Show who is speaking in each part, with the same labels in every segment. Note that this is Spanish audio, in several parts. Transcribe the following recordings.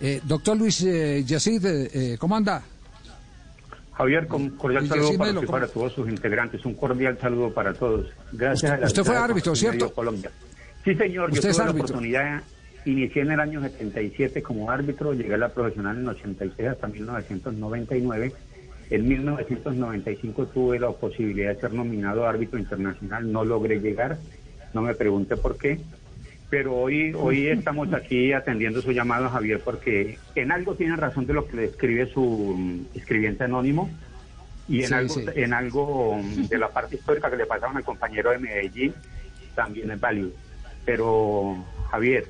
Speaker 1: Eh, doctor Luis eh, Yacid, eh, ¿cómo anda?
Speaker 2: Javier, un cordial saludo para, usted, para todos sus integrantes, un cordial saludo para todos. Gracias
Speaker 1: usted, a Usted fue árbitro, ¿cierto?
Speaker 2: Colombia. Sí, señor, yo tuve la oportunidad, inicié en el año 77 como árbitro, llegué a la profesional en 86 hasta 1999. En 1995 tuve la posibilidad de ser nominado árbitro internacional, no logré llegar, no me pregunte por qué pero hoy, hoy estamos aquí atendiendo su llamado, Javier, porque en algo tiene razón de lo que le escribe su mm, escribiente anónimo y en, algo, en algo de la parte histórica que le pasaron al compañero de Medellín también es válido. Pero, Javier,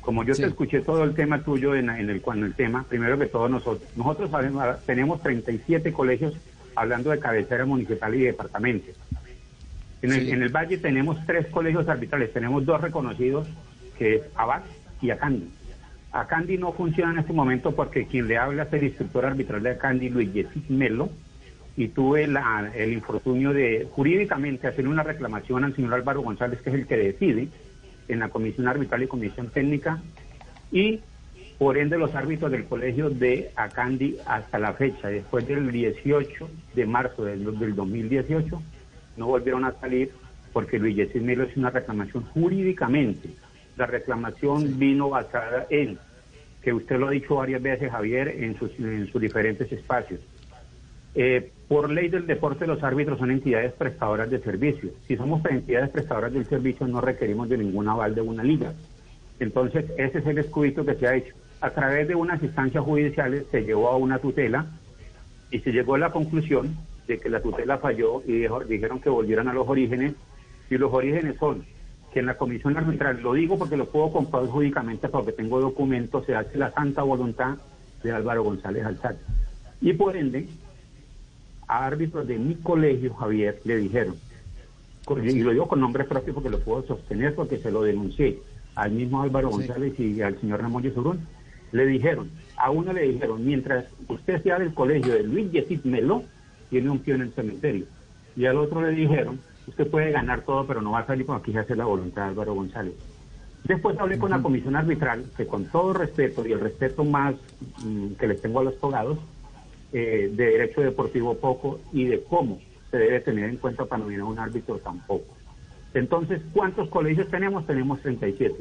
Speaker 2: como yo te escuché todo el tema tuyo en, el, cuando el tema, primero que todo nosotros, nosotros tenemos 37 colegios hablando de cabecera municipal y departamento. En el, Valle tenemos tres colegios arbitrales, tenemos dos reconocidos, que es Abad y Acandi. Acandi no funciona en este momento porque quien le habla es el instructor arbitral de Acandi, Luis Jesús Melo, y tuve el infortunio de jurídicamente hacer una reclamación al señor Álvaro González, que es el que decide en la comisión arbitral y comisión técnica, y por ende los árbitros del colegio de Acandi hasta la fecha, después del 18 de marzo del, del 2018, no volvieron a salir porque Luis Jesús Melo es una reclamación jurídicamente. La reclamación vino basada en, que usted lo ha dicho varias veces, Javier, en sus, en sus diferentes espacios. Eh, por ley del deporte, los árbitros son entidades prestadoras de servicios. Si somos entidades prestadoras del servicio, no requerimos de ningún aval de una liga. Entonces, ese es el escudito que se ha hecho. A través de unas instancias judiciales se llevó a una tutela y se llegó a la conclusión de que la tutela falló y dijeron que volvieran a los orígenes. Y los orígenes son que en la comisión arbitral, lo digo porque lo puedo comprobar jurídicamente porque tengo documentos, se hace la santa voluntad de Álvaro González Alzate. Y por ende, a árbitros de mi colegio, Javier, le dijeron, y lo digo con nombre propio porque lo puedo sostener porque se lo denuncié al mismo Álvaro González y al señor Ramón Yesurún, le dijeron, a uno le dijeron, mientras usted sea del colegio de Luis Yesid Melo, tiene un pie en el cementerio. Y al otro le dijeron, usted puede ganar todo, pero no va a salir porque aquí se hace la voluntad de Álvaro González. Después hablé con la comisión arbitral, que con todo respeto y el respeto más mm, que les tengo a los togados, eh, de derecho deportivo poco y de cómo se debe tener en cuenta para nominar un árbitro tampoco. Entonces, ¿cuántos colegios tenemos? Tenemos 37.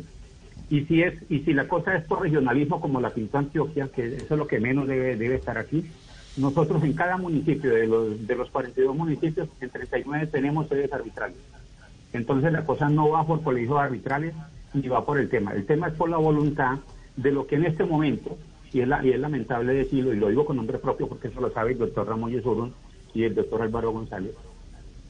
Speaker 2: Y si es y si la cosa es por regionalismo como la pintó Antioquia, que eso es lo que menos debe, debe estar aquí, nosotros en cada municipio, de los, de los 42 municipios, en 39 tenemos sedes arbitrales. Entonces la cosa no va por colegios arbitrales ni va por el tema. El tema es por la voluntad de lo que en este momento, y es, y es lamentable decirlo, y lo digo con nombre propio porque eso lo sabe el doctor Ramón Yesurún y el doctor Álvaro González,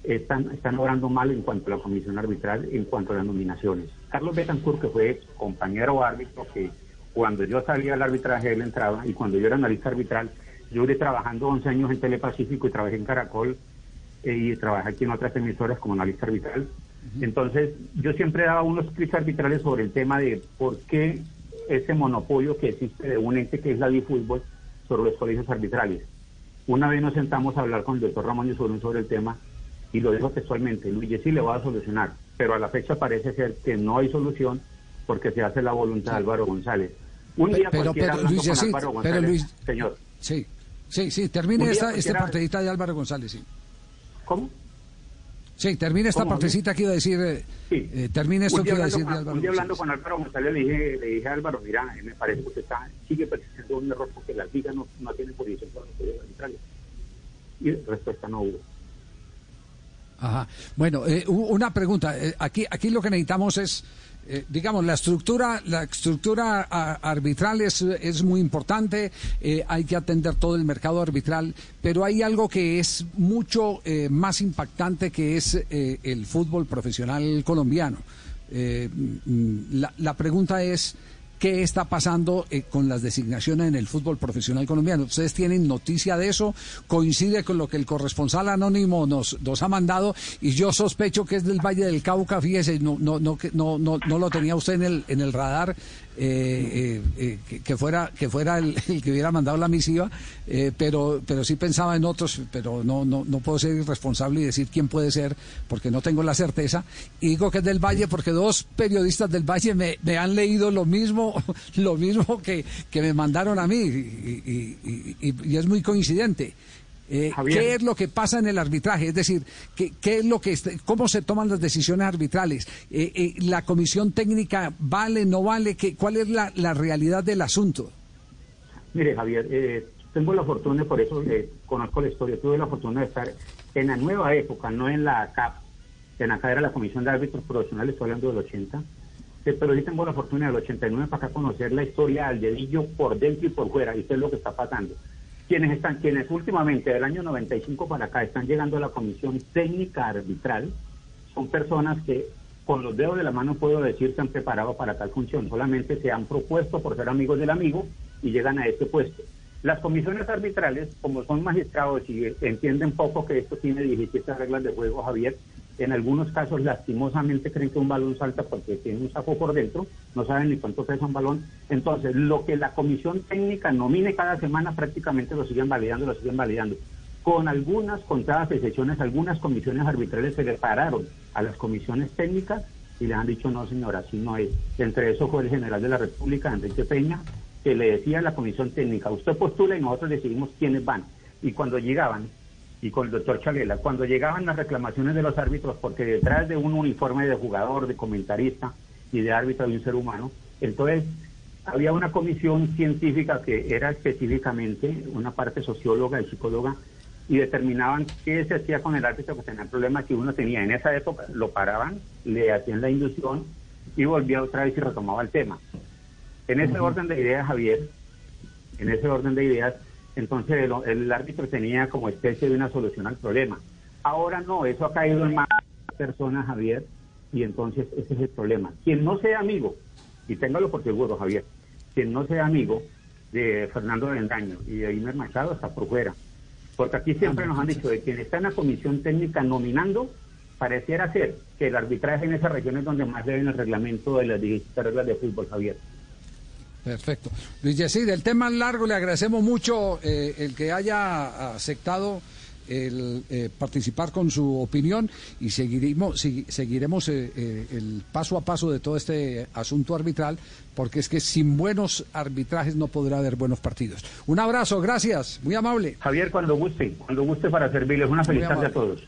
Speaker 2: están, están obrando mal en cuanto a la comisión arbitral, en cuanto a las nominaciones. Carlos Betancourt, que fue compañero árbitro, que cuando yo salía al arbitraje él entraba, y cuando yo era analista arbitral, yo iré trabajando 11 años en Telepacífico y trabajé en Caracol eh, y trabajé aquí en otras emisoras como analista arbitral. Entonces, yo siempre daba unos clics arbitrales sobre el tema de por qué ese monopolio que existe de un ente que es la fútbol sobre los colegios arbitrales. Una vez nos sentamos a hablar con el doctor Ramón Yusurún sobre el tema y lo dijo textualmente, Luis sí le va a solucionar, pero a la fecha parece ser que no hay solución porque se hace la voluntad de Álvaro González.
Speaker 1: Un día pero, pero, Luis, Álvaro González, señor. Sí. Sí, sí, termine esta, esta partecita de Álvaro González, sí.
Speaker 2: ¿Cómo?
Speaker 1: Sí, termine esta partecita que iba a decir, eh, sí. eh, termine esto que iba a decir de
Speaker 2: Álvaro Un día hablando con Álvaro González le dije, le dije a Álvaro, mira, me parece que usted está, sigue persistiendo un error porque la liga no, no tiene posición para los arbitrales. Y respuesta no hubo.
Speaker 1: Ajá. Bueno, eh, una pregunta. Eh, aquí, aquí lo que necesitamos es eh, digamos, la estructura, la estructura arbitral es, es, muy importante, eh, hay que atender todo el mercado arbitral, pero hay algo que es mucho eh, más impactante que es el fútbol profesional colombiano. Mm, la, la pregunta es qué está pasando eh, con las designaciones en el fútbol profesional colombiano. ¿Ustedes tienen noticia de eso? ¿Coincide con lo que el corresponsal anónimo nos, nos ha mandado? Y yo sospecho que es del Valle del Cauca, fíjese, no, no, no, no, no, no lo tenía usted en el, en el radar. Eh, eh, que, fuera que fuera el, que hubiera mandado la misiva, pero pero sí pensaba en otros, pero no, no no puedo ser irresponsable y decir quién puede ser porque no tengo la certeza. Y digo que es del Valle porque dos periodistas del Valle me, me han leído lo mismo lo mismo que, que me mandaron a mí y es muy coincidente. Eh, ¿Qué es lo que pasa en el arbitraje? Es decir, ¿qué, qué es lo que ¿cómo se toman las decisiones arbitrales? Eh, eh, ¿La comisión técnica vale, no vale? ¿Qué, ¿Cuál es la, la realidad del asunto?
Speaker 2: Mire, Javier, tengo la fortuna, por eso conozco la historia, tuve la fortuna de estar en la nueva época, no en la CAP, en acá era la Comisión de Árbitros Profesionales, estoy hablando del 80, pero sí tengo la fortuna del 89 para acá conocer la historia al dedillo por dentro y por fuera, y qué es lo que está pasando quienes están, quienes últimamente del año 95 para acá están llegando a la comisión técnica arbitral, son personas que con los dedos de la mano puedo decir se han preparado para tal función, solamente se han propuesto por ser amigos del amigo y llegan a este puesto. Las comisiones arbitrales, como son magistrados y entienden poco que esto tiene 17 reglas de juego, Javier, en algunos casos, lastimosamente, creen que un balón salta porque tiene un saco por dentro, no saben ni cuánto pesa un balón. Entonces, lo que la comisión técnica nomine cada semana, prácticamente lo siguen validando, lo siguen validando. Con algunas contadas excepciones, algunas comisiones arbitrales se le pararon a las comisiones técnicas y le han dicho, no, señora, así no es. Entre eso fue el general de la República, Enrique Peña, que le decía a la comisión técnica, usted postula y nosotros decidimos quiénes van. Y cuando llegaban y con el doctor Chalela, cuando llegaban las reclamaciones de los árbitros, porque detrás de un uniforme de jugador, de comentarista y de árbitro de un ser humano, entonces había una comisión científica que era específicamente una parte socióloga y psicóloga y determinaban qué se hacía con el árbitro que tenía problemas que uno tenía. En esa época lo paraban, le hacían la inducción y volvía otra vez y retomaba el tema. En ese orden de ideas, Javier, en ese orden de ideas, entonces el, árbitro tenía como especie de una solución al problema. Ahora no, eso ha caído en más personas, Javier, y entonces ese es el problema. Quien no sea amigo, y téngalo por seguro, Javier, quien no sea amigo de Fernando Vendaño y de Imer Machado está por fuera. Porque aquí siempre nos han dicho de quien está en la comisión técnica nominando, pareciera ser que el arbitraje en esas regiones donde más deben el reglamento de las 17 reglas de fútbol, Javier.
Speaker 1: Perfecto. Luis Yesid, del tema largo le agradecemos mucho eh, el que haya aceptado el eh, participar con su opinión y seguiremos, seguiremos eh, el paso a paso de todo este asunto arbitral, porque es que sin buenos arbitrajes no podrá haber buenos partidos. Un abrazo, gracias, muy amable.
Speaker 2: Javier, cuando guste, cuando guste para servirles, una feliz tarde a todos.